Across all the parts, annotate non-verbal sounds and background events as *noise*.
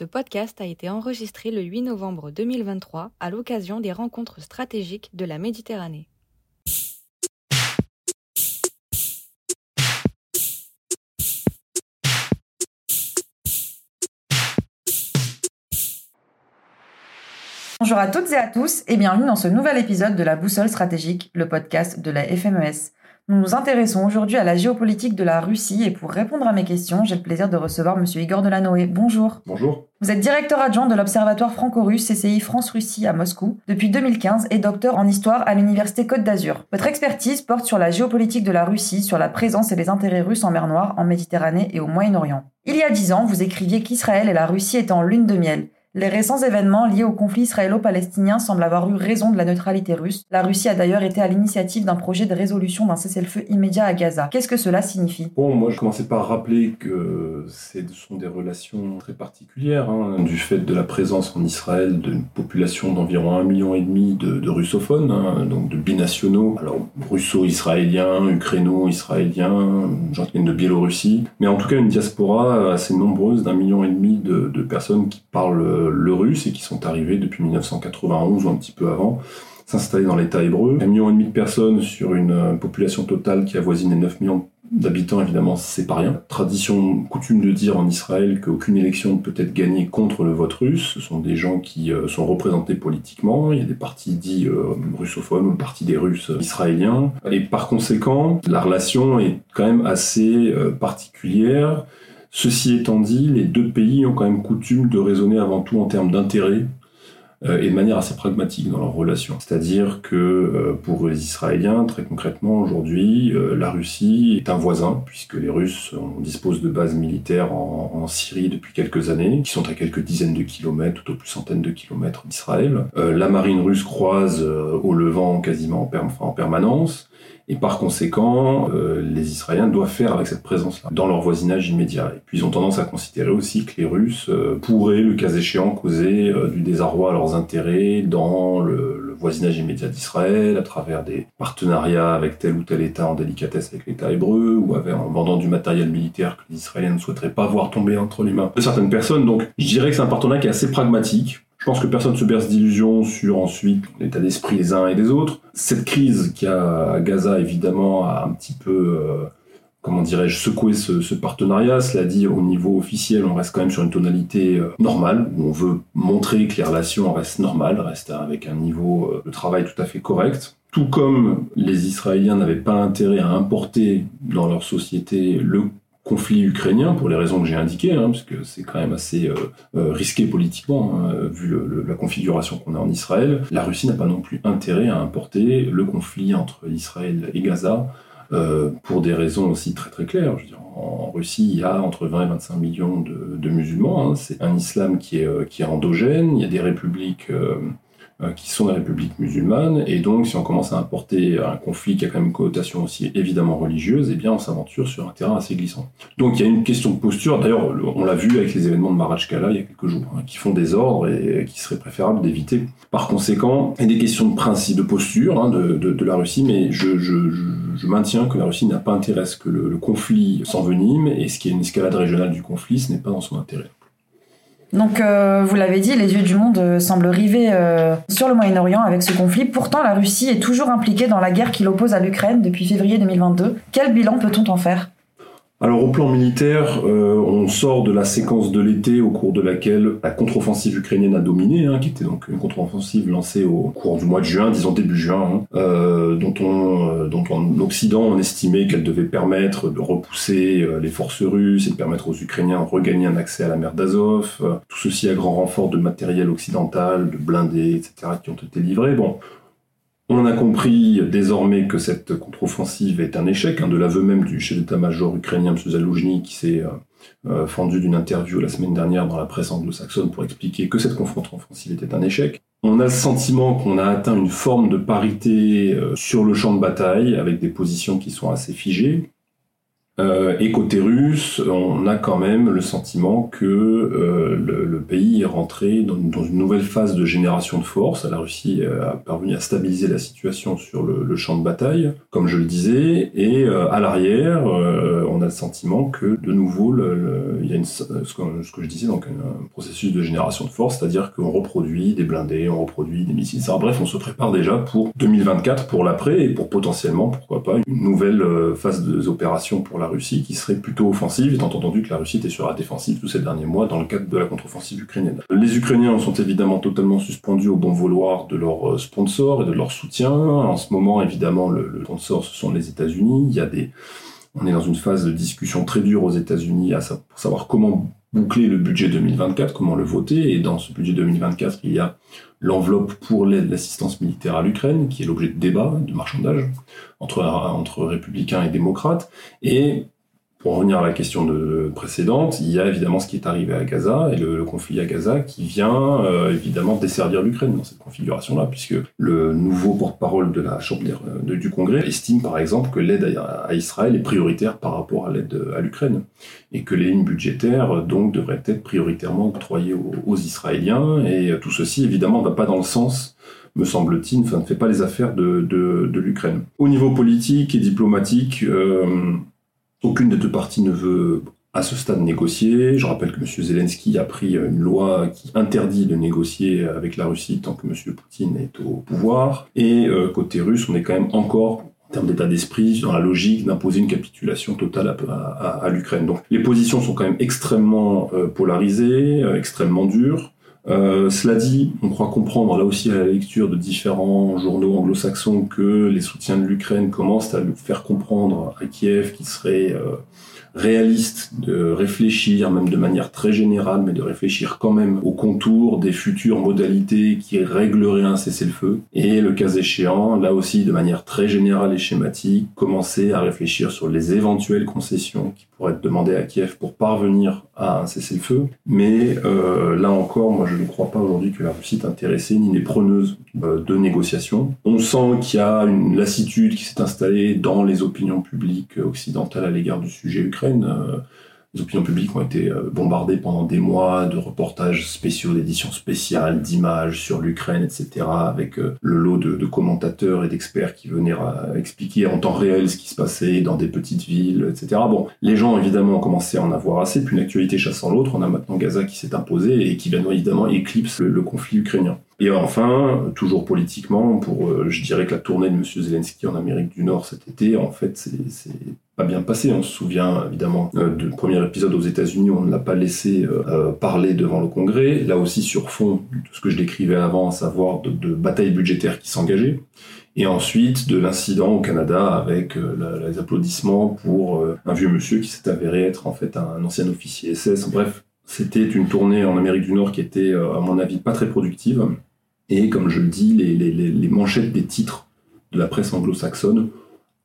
Ce podcast a été enregistré le 8 novembre 2023 à l'occasion des rencontres stratégiques de la Méditerranée. Bonjour à toutes et à tous et bienvenue dans ce nouvel épisode de la Boussole stratégique, le podcast de la FMES. Nous nous intéressons aujourd'hui à la géopolitique de la Russie et pour répondre à mes questions, j'ai le plaisir de recevoir Monsieur Igor Delanoë. Bonjour. Bonjour. Vous êtes directeur adjoint de l'Observatoire franco-russe CCI France-Russie à Moscou depuis 2015 et docteur en histoire à l'Université Côte d'Azur. Votre expertise porte sur la géopolitique de la Russie, sur la présence et les intérêts russes en mer Noire, en Méditerranée et au Moyen-Orient. Il y a dix ans, vous écriviez qu'Israël et la Russie étaient en lune de miel. Les récents événements liés au conflit israélo-palestinien semblent avoir eu raison de la neutralité russe. La Russie a d'ailleurs été à l'initiative d'un projet de résolution d'un cessez-le-feu immédiat à Gaza. Qu'est-ce que cela signifie? Bon, moi je commençais par rappeler que ce sont des relations très particulières, hein, du fait de la présence en Israël d'une population d'environ un million et demi de, russophones, hein, donc de binationaux, alors russo-israéliens, ukraino-israéliens, gens qui viennent de Biélorussie, mais en tout cas une diaspora assez nombreuse d'un million et demi de, de personnes qui parlent le russe et qui sont arrivés depuis 1991 ou un petit peu avant s'installer dans l'État hébreu. Un million et demi de personnes sur une euh, population totale qui avoisine les 9 millions d'habitants, évidemment, c'est pas rien. Tradition, coutume de dire en Israël qu'aucune élection ne peut être gagnée contre le vote russe. Ce sont des gens qui euh, sont représentés politiquement. Il y a des partis dits euh, russophones ou le parti des Russes israéliens. Et par conséquent, la relation est quand même assez particulière. Ceci étant dit, les deux pays ont quand même coutume de raisonner avant tout en termes d'intérêt euh, et de manière assez pragmatique dans leurs relations. C'est-à-dire que euh, pour les Israéliens, très concrètement aujourd'hui, euh, la Russie est un voisin, puisque les Russes disposent de bases militaires en, Syrie depuis quelques années, qui sont à quelques dizaines de kilomètres, tout au plus centaines de kilomètres d'Israël. la marine russe croise au Levant quasiment en permanence. Et par conséquent, euh, les Israéliens doivent faire avec cette présence-là dans leur voisinage immédiat. Et puis ils ont tendance à considérer aussi que les Russes euh, pourraient, le cas échéant, causer euh, du désarroi à leurs intérêts dans le, voisinage immédiat d'Israël, à travers des partenariats avec tel ou tel État en délicatesse avec l'État hébreu, ou avec, en vendant du matériel militaire que les Israéliens ne souhaiteraient pas voir tomber entre les mains de certaines personnes. Donc je dirais que c'est un partenariat qui est assez pragmatique je pense que personne ne se berce d'illusions sur ensuite l'état d'esprit des uns et des autres. Cette crise qui a à Gaza, évidemment, a un petit peu, euh, comment dirais-je, secoué ce, partenariat. Cela dit, au niveau officiel, on reste quand même sur une tonalité euh, normale, où on veut montrer que les relations restent normales, restent avec un niveau euh, de travail tout à fait correct. Tout comme les Israéliens n'avaient pas intérêt à importer dans leur société le conflit ukrainien, pour les raisons que j'ai indiquées, hein, parce que c'est quand même assez euh, euh, risqué politiquement, hein, vu la configuration qu'on a en Israël, la Russie n'a pas non plus intérêt à importer le conflit entre Israël et Gaza, euh, pour des raisons aussi très très claires. Je veux dire, en Russie, il y a entre 20 et 25 millions de, musulmans. Hein. C'est un islam qui est, qui est endogène. Il y a des républiques qui sont des républiques musulmanes, et donc si on commence à importer un conflit qui a quand même une connotation aussi évidemment religieuse, eh bien on s'aventure sur un terrain assez glissant. Donc il y a une question de posture, d'ailleurs on l'a vu avec les événements de Marachkala il y a quelques jours, hein, qui font des ordres et qui serait préférable d'éviter. Par conséquent, il y a des questions de principe, de posture hein, de, de, de, la Russie, mais je, je, je, maintiens que la Russie n'a pas intérêt à ce que le, le conflit s'envenime, et ce qui est une escalade régionale du conflit, ce n'est pas dans son intérêt. Donc, euh, vous l'avez dit, les yeux du monde euh, semblent rivés euh, sur le Moyen-Orient avec ce conflit. Pourtant, la Russie est toujours impliquée dans la guerre qui l'oppose à l'Ukraine depuis février 2022. Quel bilan peut-on en faire? Alors au plan militaire, euh, on sort de la séquence de l'été au cours de laquelle la contre-offensive ukrainienne a dominé, hein, qui était donc une contre-offensive lancée au cours du mois de juin, disons début juin, hein, euh, dont, on, euh, dont en Occident on estimait qu'elle devait permettre de repousser les forces russes et de permettre aux Ukrainiens de regagner un accès à la mer d'Azov. tout ceci à grand renfort de matériel occidental, de blindés, etc., qui ont été livrés. Bon, on a compris désormais que cette contre-offensive est un échec, hein, de l'aveu même du chef d'état-major ukrainien, M. Zaloujny, qui s'est euh, euh, fendu d'une interview la semaine dernière dans la presse anglo-saxonne pour expliquer que cette contre-offensive était un échec. On a le sentiment qu'on a atteint une forme de parité euh, sur le champ de bataille, avec des positions qui sont assez figées. Et côté russe, on a quand même le sentiment que le, le pays est rentré dans, une nouvelle phase de génération de force. La Russie a parvenu à stabiliser la situation sur le, champ de bataille, comme je le disais, et à l'arrière, on a le sentiment que de nouveau, il y a ce, que, je disais, donc un, processus de génération de force, c'est-à-dire qu'on reproduit des blindés, on reproduit des missiles. bref, on se prépare déjà pour 2024, pour l'après, et pour potentiellement, pourquoi pas, une nouvelle phase d'opération pour la Russie qui serait plutôt offensive, étant entendu que la Russie était sur la défensive tous ces derniers mois dans le cadre de la contre-offensive ukrainienne. Les Ukrainiens sont évidemment totalement suspendus au bon vouloir de leurs sponsors et de leur soutien. En ce moment, évidemment, le, le sponsor, ce sont les États-Unis. Il y a des, on est dans une phase de discussion très dure aux États-Unis pour savoir comment boucler le budget 2024, comment le voter. Et dans ce budget 2024, il y a l'enveloppe pour l'aide, l'assistance militaire à l'Ukraine, qui est l'objet de débats, de marchandage entre, entre républicains et démocrates. Et pour revenir à la question de, précédente, il y a évidemment ce qui est arrivé à Gaza et le, conflit à Gaza qui vient euh, évidemment desservir l'Ukraine dans cette configuration-là, puisque le nouveau porte-parole de la Chambre du Congrès estime par exemple que l'aide à, Israël est prioritaire par rapport à l'aide à l'Ukraine et que les lignes budgétaires donc devraient être prioritairement octroyées aux, Israéliens et tout ceci évidemment ne va pas dans le sens me semble-t-il, ne fait pas les affaires de, l'Ukraine. Au niveau politique et diplomatique, euh, aucune des deux parties ne veut à ce stade négocier. Je rappelle que M. Zelensky a pris une loi qui interdit de négocier avec la Russie tant que M. Poutine est au pouvoir. Et euh, côté russe, on est quand même encore en termes d'état d'esprit, dans la logique d'imposer une capitulation totale à, l'Ukraine. Donc les positions sont quand même extrêmement euh, polarisées, euh, extrêmement dures. Cela dit, on croit comprendre là aussi à la lecture de différents journaux anglo-saxons que les soutiens de l'Ukraine commencent à faire comprendre à Kiev qu'il serait réaliste de réfléchir, même de manière très générale, mais de réfléchir quand même aux contours des futures modalités qui régleraient un cessez-le-feu. Et le cas échéant, là aussi de manière très générale et schématique, commencer à réfléchir sur les éventuelles concessions qui pourraient être demandées à Kiev pour parvenir à un cessez-le-feu. Mais euh, là encore, moi je ne crois pas aujourd'hui que la Russie est intéressée ni n'est preneuse euh, de négociations. On sent qu'il y a une lassitude qui s'est installée dans les opinions publiques occidentales à l'égard du sujet ukrainien euh, les opinions publiques ont été euh, bombardées pendant des mois de reportages spéciaux, d'éditions spéciales, d'images sur l'Ukraine, etc., avec euh, le lot de, commentateurs et d'experts qui venaient expliquer en temps réel ce qui se passait dans des petites villes, etc. Bon, les gens, évidemment, ont commencé à en avoir assez, puis une actualité chassant l'autre, on a maintenant Gaza qui s'est imposé et qui, bien évidemment, éclipse le conflit ukrainien. Et enfin, toujours politiquement, pour, euh, je dirais que la tournée de M. Zelensky en Amérique du Nord cet été, en fait, c'est pas bien passé. On se souvient évidemment euh, du premier épisode aux États-Unis, on ne l'a pas laissé euh, parler devant le Congrès. Là aussi, sur fond de ce que je décrivais avant, à savoir de, de bataille budgétaire qui s'engageait. Et ensuite, de l'incident au Canada avec les applaudissements pour un vieux monsieur qui s'est avéré être en fait un ancien officier SS. Bref, c'était une tournée en Amérique du Nord qui était, à mon avis, pas très productive. Et comme je le dis, les, manchettes des titres de la presse anglo-saxonne,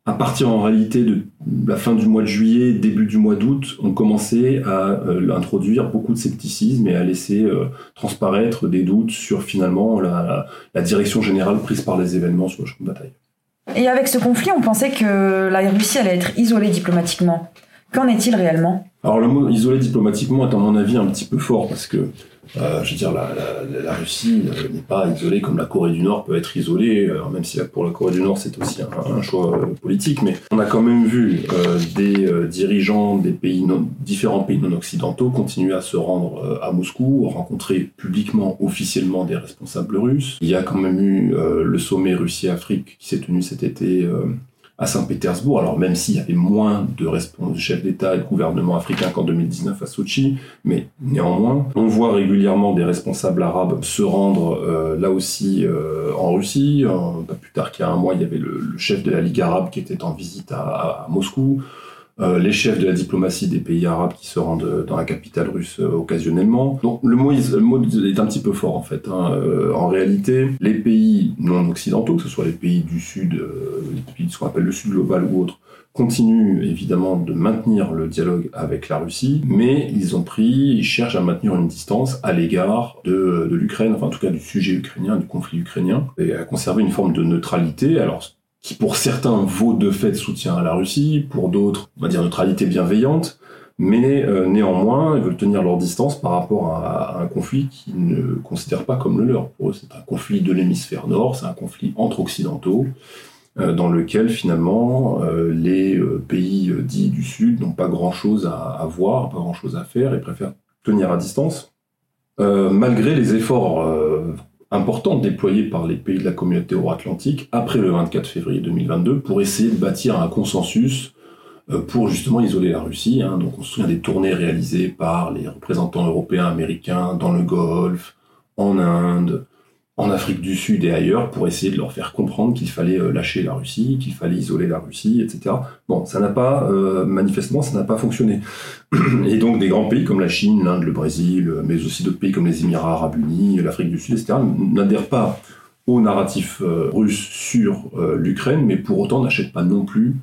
à partir en réalité de la fin du mois de juillet, début du mois d'août, ont commencé à euh, introduire beaucoup de scepticisme et à laisser euh, transparaître des doutes sur finalement la, direction générale prise par les événements sur le champ de bataille. Et avec ce conflit, on pensait que la Russie allait être isolée diplomatiquement. Qu'en est-il réellement? Alors le mot isolé diplomatiquement est à mon avis un petit peu fort parce que euh, je veux dire, la, Russie euh, n'est pas isolée comme la Corée du Nord peut être isolée, euh, même si pour la Corée du Nord c'est aussi un, choix politique, mais on a quand même vu des dirigeants des pays non, différents pays non occidentaux continuer à se rendre à Moscou, rencontrer publiquement, officiellement des responsables russes. Il y a quand même eu le sommet Russie-Afrique qui s'est tenu cet été à Saint-Pétersbourg. Alors même s'il y avait moins de, de chefs d'État et de gouvernement africains qu'en 2019 à Sochi, mais néanmoins, on voit régulièrement des responsables arabes se rendre euh, là aussi euh, en Russie. pas plus tard qu'il y a un mois, il y avait le, chef de la Ligue arabe qui était en visite à Moscou. Euh, les chefs de la diplomatie des pays arabes qui se rendent dans la capitale russe euh, occasionnellement. Donc le mot, le mot est un petit peu fort en fait. Hein. Euh, en réalité, les pays non occidentaux, que ce soit les pays du sud, les pays de ce qu'on appelle le sud global ou autres, continuent évidemment de maintenir le dialogue avec la Russie, mais ils ont pris, ils cherchent à maintenir une distance à l'égard de, de l'Ukraine, enfin en tout cas du sujet ukrainien, du conflit ukrainien, et à conserver une forme de neutralité. Alors qui pour certains vaut de fait soutien à la Russie, pour d'autres, on va dire neutralité bienveillante, mais euh, néanmoins, ils veulent tenir leur distance par rapport à, un conflit qu'ils ne considèrent pas comme le leur. Pour eux, c'est un conflit de l'hémisphère nord, c'est un conflit entre occidentaux, euh, dans lequel finalement euh, les pays dits du Sud n'ont pas grand-chose à, à, voir, pas grand-chose à faire, et préfèrent tenir à distance, malgré les efforts importants déployés par les pays de la communauté euro-atlantique après le 24 février 2022 pour essayer de bâtir un consensus euh, pour justement isoler la Russie. Hein. Donc on se souvient des tournées réalisées par les représentants européens, américains dans le Golfe, en Inde, en Afrique du Sud et ailleurs pour essayer de leur faire comprendre qu'il fallait euh, lâcher la Russie, qu'il fallait isoler la Russie, etc. Bon, ça n'a pas, euh, manifestement, ça n'a pas fonctionné. *clears throat* Et donc des grands pays comme la Chine, l'Inde, le Brésil, mais aussi d'autres pays comme les Émirats arabes unis, l'Afrique du Sud, etc., n'adhèrent pas au narratif russe sur l'Ukraine, mais pour autant n'achètent pas non plus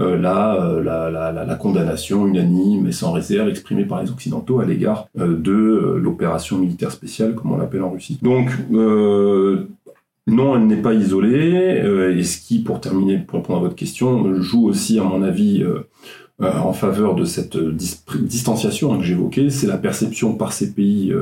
euh, euh, la, condamnation unanime et sans réserve exprimée par les Occidentaux à l'égard euh, de l'opération militaire spéciale, comme on l'appelle en Russie. Donc, non, elle n'est pas isolée, et ce qui, pour terminer, pour répondre à votre question, joue aussi, à mon avis, en faveur de cette distanciation hein, que j'évoquais, c'est la perception par ces pays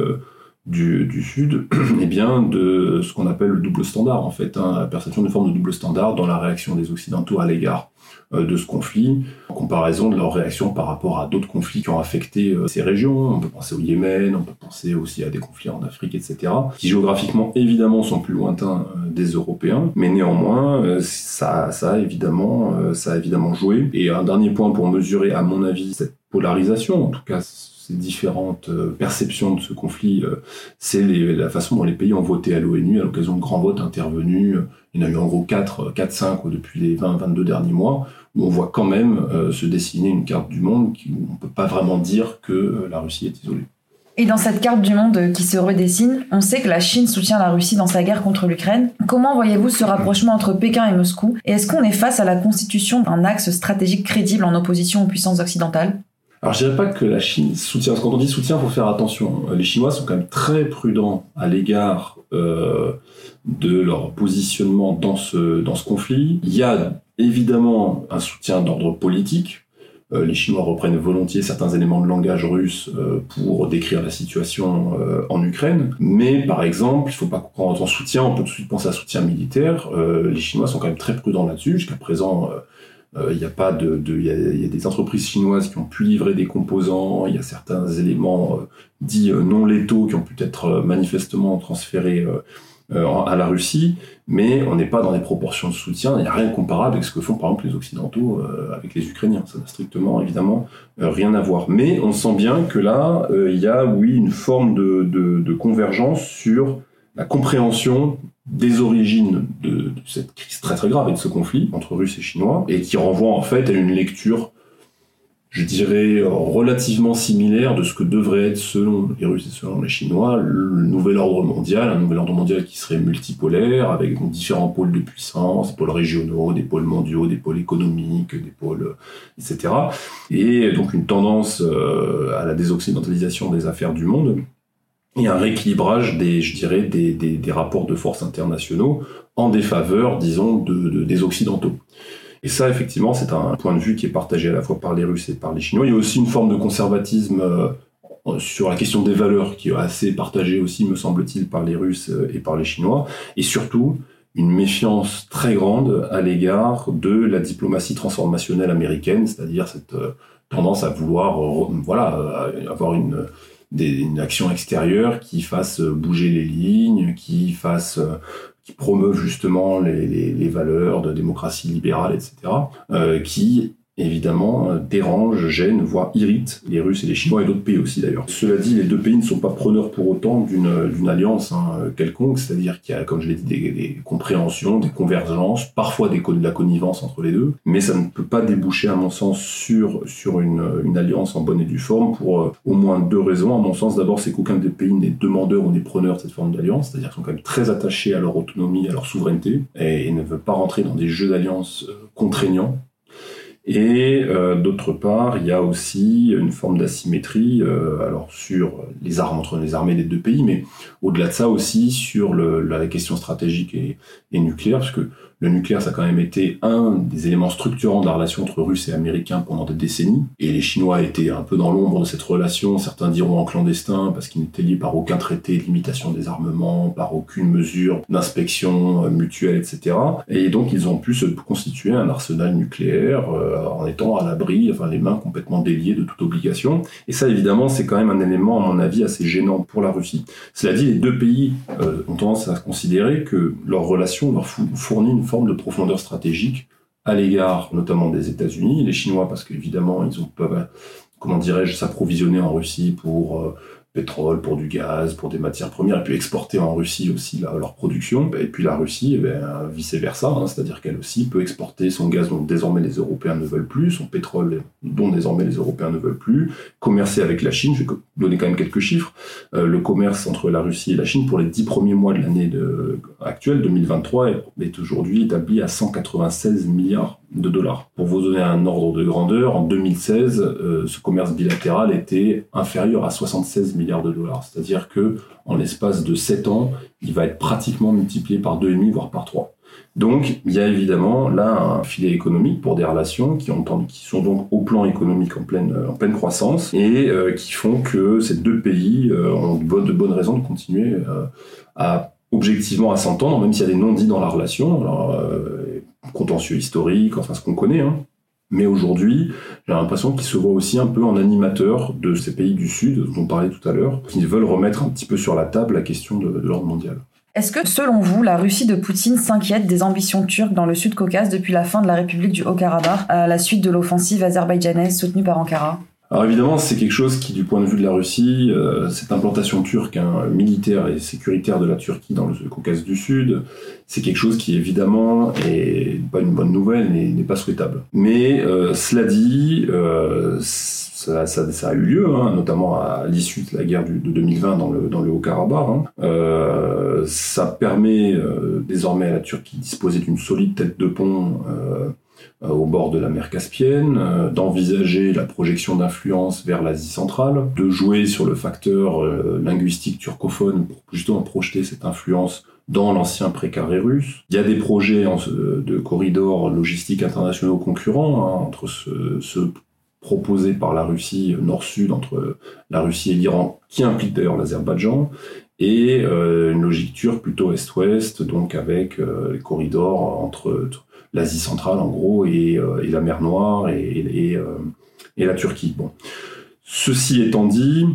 du, du, Sud, *clears throat* eh bien, de ce qu'on appelle le double standard, en fait, hein, la perception d'une forme de double standard dans la réaction des Occidentaux à l'égard euh, de ce conflit, en comparaison de leur réaction par rapport à d'autres conflits qui ont affecté euh, ces régions. On peut penser au Yémen, on peut penser aussi à des conflits en Afrique, etc., qui géographiquement, évidemment, sont plus lointains euh, des Européens, mais néanmoins, ça, ça, a évidemment, ça a évidemment joué. Et un dernier point pour mesurer, à mon avis, cette polarisation, en tout cas ces différentes perceptions de ce conflit, c'est la façon dont les pays ont voté à l'ONU à l'occasion de grands votes intervenus. Il y en a eu en gros 4, 4 5 depuis les 20-22 derniers mois, où on voit quand même euh, se dessiner une carte du monde où on ne peut pas vraiment dire que euh, la Russie est isolée. Et dans cette carte du monde qui se redessine, on sait que la Chine soutient la Russie dans sa guerre contre l'Ukraine. Comment voyez-vous ce rapprochement entre Pékin et Moscou? Et est-ce qu'on est face à la constitution d'un axe stratégique crédible en opposition aux puissances occidentales? Alors je dirais pas que la Chine soutient. Quand on dit soutien, il faut faire attention. Les Chinois sont quand même très prudents à l'égard euh, de leur positionnement dans ce, dans ce conflit. Il y a évidemment un soutien d'ordre politique. Euh, les Chinois reprennent volontiers certains éléments de langage russe euh, pour décrire la situation en Ukraine. Mais par exemple, il ne faut pas prendre en soutien, on peut tout de suite penser à soutien militaire. les Chinois sont quand même très prudents là-dessus. Jusqu'à présent, il y a pas de, il y, a des entreprises chinoises qui ont pu livrer des composants. Il y a certains éléments dits non létaux qui ont pu être manifestement transférés euh, à la Russie, mais on n'est pas dans des proportions de soutien, il n'y a rien de comparable avec ce que font par exemple les Occidentaux euh, avec les Ukrainiens. Ça n'a strictement, évidemment, euh, rien à voir. Mais on sent bien que là, il y a, oui, une forme de, de, de, convergence sur la compréhension des origines de, de, cette crise très très grave et de ce conflit entre Russes et Chinois, et qui renvoie en fait à une lecture je dirais, relativement similaire de ce que devrait être, selon les Russes et selon les Chinois, le nouvel ordre mondial, un nouvel ordre mondial qui serait multipolaire, avec différents pôles de puissance, des pôles régionaux, des pôles mondiaux, des pôles économiques, des pôles, etc. Et donc une tendance euh, à la désoccidentalisation des affaires du monde et un rééquilibrage des, je dirais, des, des, rapports de force internationaux en défaveur, disons, de, des Occidentaux. Et ça, effectivement, c'est un point de vue qui est partagé à la fois par les Russes et par les Chinois. Il y a aussi une forme de conservatisme euh, sur la question des valeurs qui est assez partagée aussi, me semble-t-il, par les Russes euh, et par les Chinois. Et surtout, une méfiance très grande à l'égard de la diplomatie transformationnelle américaine, c'est-à-dire cette euh, tendance à vouloir voilà, avoir une, une action extérieure qui fasse bouger les lignes, qui fasse qui promeuvent justement les, valeurs de démocratie libérale, etc., euh, qui évidemment euh, dérange, gêne, voire irrite les Russes et les Chinois et d'autres pays aussi d'ailleurs. Cela dit, les deux pays ne sont pas preneurs pour autant d'une alliance hein, quelconque, c'est-à-dire qu'il y a, comme je l'ai dit, des, compréhensions, des convergences, parfois des, de la connivence entre les deux, mais ça ne peut pas déboucher à mon sens sur, sur une, alliance en bonne et due forme pour euh, au moins deux raisons. À mon sens, d'abord, c'est qu'aucun des pays n'est demandeur ou n'est preneur de cette forme d'alliance, c'est-à-dire qu'ils sont quand même très attachés à leur autonomie, à leur souveraineté, et, et ne veulent pas rentrer dans des jeux d'alliance euh, contraignants Et euh, d'autre part, il y a aussi une forme d'asymétrie, euh, alors sur les armes entre les armées des deux pays, mais au-delà de ça aussi sur le, la question stratégique et, et nucléaire, parce que nucléaire, ça a quand même été un des éléments structurants de la relation entre Russes et Américains pendant des décennies. Et les Chinois étaient un peu dans l'ombre de cette relation. Certains diront en clandestin parce qu'ils n'étaient liés par aucun traité de limitation des armements, par aucune mesure d'inspection euh, mutuelle, etc. Et donc, ils ont pu se constituer un arsenal nucléaire euh, en étant à l'abri, enfin les mains complètement déliées de toute obligation. Et ça, évidemment, c'est quand même un élément, à mon avis, assez gênant pour la Russie. Cela dit, les deux pays euh, ont tendance à considérer que leur relation leur fournit une forme de profondeur stratégique à l'égard notamment des États-Unis, les Chinois parce qu'évidemment ils peuvent, comment dirais-je, s'approvisionner en Russie pour euh, pétrole, pour du gaz, pour des matières premières, et puis exporter en Russie aussi leur production. Et puis la Russie, eh vice-versa, hein, c'est-à-dire qu'elle aussi peut exporter son gaz dont désormais les Européens ne veulent plus, son pétrole dont désormais les Européens ne veulent plus, commercer avec la Chine. Je vais donner quand même quelques chiffres. Euh, le commerce entre la Russie et la Chine pour les dix premiers mois de l'année actuelle, 2023, est aujourd'hui établi à 196 milliards de dollars. Pour vous donner un ordre de grandeur, en 2016, euh, ce commerce bilatéral était inférieur à 76 milliards de dollars. C'est-à-dire que en l'espace de 7 ans, il va être pratiquement multiplié par 2,5 voire par 3. Donc, il y a évidemment là un filet économique pour des relations qui, ont, qui sont donc au plan économique en pleine, pleine croissance et euh, qui font que ces deux pays euh, ont de bonnes raisons de continuer à objectivement à s'entendre, même s'il y a des non-dits dans la relation. Alors, contentieux historique, enfin ce qu'on connaît. Hein. Mais aujourd'hui, j'ai l'impression qu'ils se voient aussi un peu en animateur de ces pays du Sud, dont on parlait tout à l'heure, qui veulent remettre un petit peu sur la table la question de, de l'ordre mondial. Est-ce que, selon vous, la Russie de Poutine s'inquiète des ambitions turques dans le Sud-Caucase depuis la fin de la République du Haut-Karabakh, à la suite de l'offensive azerbaïdjanaise soutenue par Ankara? Alors évidemment, c'est quelque chose qui, du point de vue de la Russie, euh, cette implantation turque, hein, militaire et sécuritaire de la Turquie dans le Caucase du Sud, c'est quelque chose qui évidemment est pas une bonne nouvelle n'est pas souhaitable. Mais euh, cela dit, euh, ça, ça, ça, a eu lieu, hein, notamment à l'issue de la guerre de 2020 dans le, dans le Haut-Karabakh. Hein. Euh, ça permet euh, désormais à la Turquie de disposer d'une solide tête de pont euh, au bord de la mer Caspienne, euh, d'envisager la projection d'influence vers l'Asie centrale, de jouer sur le facteur euh, linguistique turcophone pour justement projeter cette influence dans l'ancien précaré russe. Il y a des projets de corridors logistiques internationaux concurrents hein, entre ceux, proposés par la Russie nord-sud, entre la Russie et l'Iran, qui implique d'ailleurs l'Azerbaïdjan, et une logique turque plutôt est-ouest, donc avec les corridors entre l'Asie centrale en gros et, euh, la mer Noire et, euh, la Turquie. Bon. Ceci étant dit,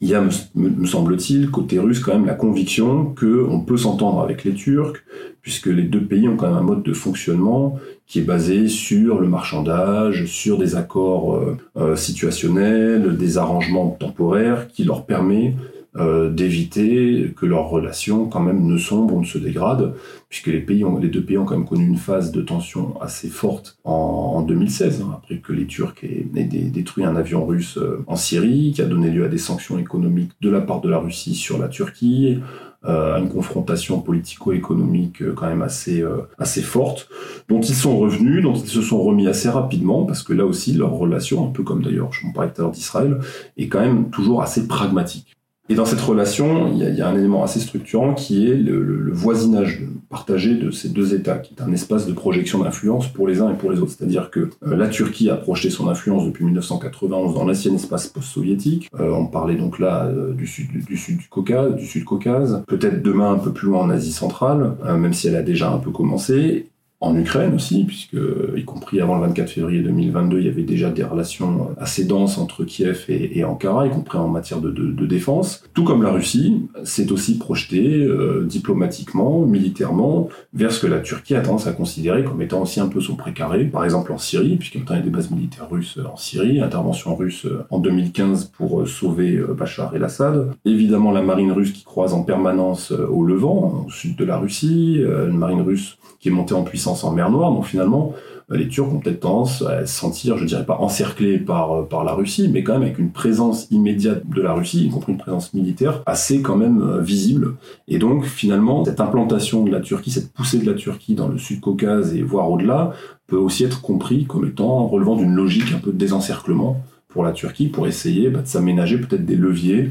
il y a, me, semble-t-il, côté russe, quand même la conviction qu'on peut s'entendre avec les Turcs, puisque les deux pays ont quand même un mode de fonctionnement qui est basé sur le marchandage, sur des accords euh, situationnels, des arrangements temporaires qui leur permet euh, d'éviter que leurs relations quand même ne sombrent, ne se dégradent, puisque les, pays ont, les deux pays ont quand même connu une phase de tension assez forte en, 2016, hein, après que les Turcs aient, détruit un avion russe euh, en Syrie, qui a donné lieu à des sanctions économiques de la part de la Russie sur la Turquie, euh, à une confrontation politico-économique quand même assez, assez forte, dont ils sont revenus, dont ils se sont remis assez rapidement, parce que là aussi, leur relation, un peu comme d'ailleurs, je m'en parlais tout à l'heure d'Israël, est quand même toujours assez pragmatique. Et dans cette relation, il y, a, un élément assez structurant qui est le, voisinage partagé de ces deux États, qui est un espace de projection d'influence pour les uns et pour les autres. C'est-à-dire que euh, la Turquie a projeté son influence depuis 1991 dans l'ancien espace post-soviétique. Euh, on parlait donc là euh, du sud du sud du Caucase, du sud Caucase. Peut-être demain un peu plus loin en Asie centrale, même si elle a déjà un peu commencé en Ukraine aussi, puisque, y compris avant le 24 février 2022, il y avait déjà des relations assez denses entre Kiev et, Ankara, y compris en matière de, défense. Tout comme la Russie s'est aussi projetée euh, diplomatiquement, militairement, vers ce que la Turquie a tendance à considérer comme étant aussi un peu son précaré, par exemple en Syrie, puisqu'il y a des bases militaires russes en Syrie, intervention russe euh, en 2015 pour euh, sauver Bachar el-Assad. Évidemment, la marine russe qui croise en permanence au Levant, au sud de la Russie, une marine russe qui est montée en puissance en mer Noire. Donc finalement, les Turcs ont peut-être tendance à se sentir, je dirais pas encerclés par, par la Russie, mais quand même avec une présence immédiate de la Russie, y compris une présence militaire, assez quand même euh, visible. Et donc finalement, cette implantation de la Turquie, cette poussée de la Turquie dans le Sud-Caucase et voire au-delà, peut aussi être compris comme étant relevant d'une logique un peu de désencerclement pour la Turquie, pour essayer bah, de s'aménager peut-être des leviers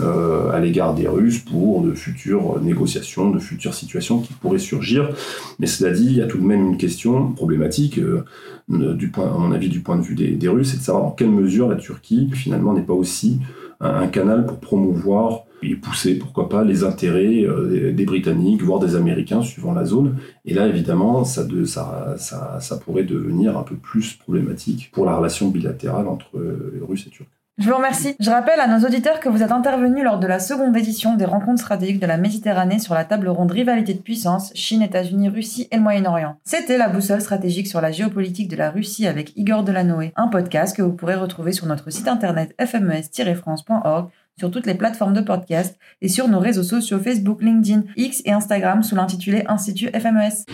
euh, à l'égard des Russes pour de futures négociations, de futures situations qui pourraient surgir. Mais cela dit, il y a tout de même une question problématique, euh, du point, à mon avis, du point de vue des, Russes, c'est de savoir dans quelle mesure la Turquie, finalement, n'est pas aussi un, canal pour promouvoir et pousser, pourquoi pas, les intérêts euh, des, Britanniques, voire des Américains, suivant la zone. Et là, évidemment, ça, pourrait devenir un peu plus problématique pour la relation bilatérale entre Russes et Turcs. Je vous remercie. Je rappelle à nos auditeurs que vous êtes intervenus lors de la seconde édition des rencontres stratégiques de la Méditerranée sur la table ronde rivalité de puissance Chine, États-Unis, Russie et le Moyen-Orient. C'était la boussole stratégique sur la géopolitique de la Russie avec Igor Delanoé, un podcast que vous pourrez retrouver sur notre site internet fmes-france.org sur toutes les plateformes de podcast et sur nos réseaux sociaux Facebook, LinkedIn, X et Instagram sous l'intitulé Institut FMES.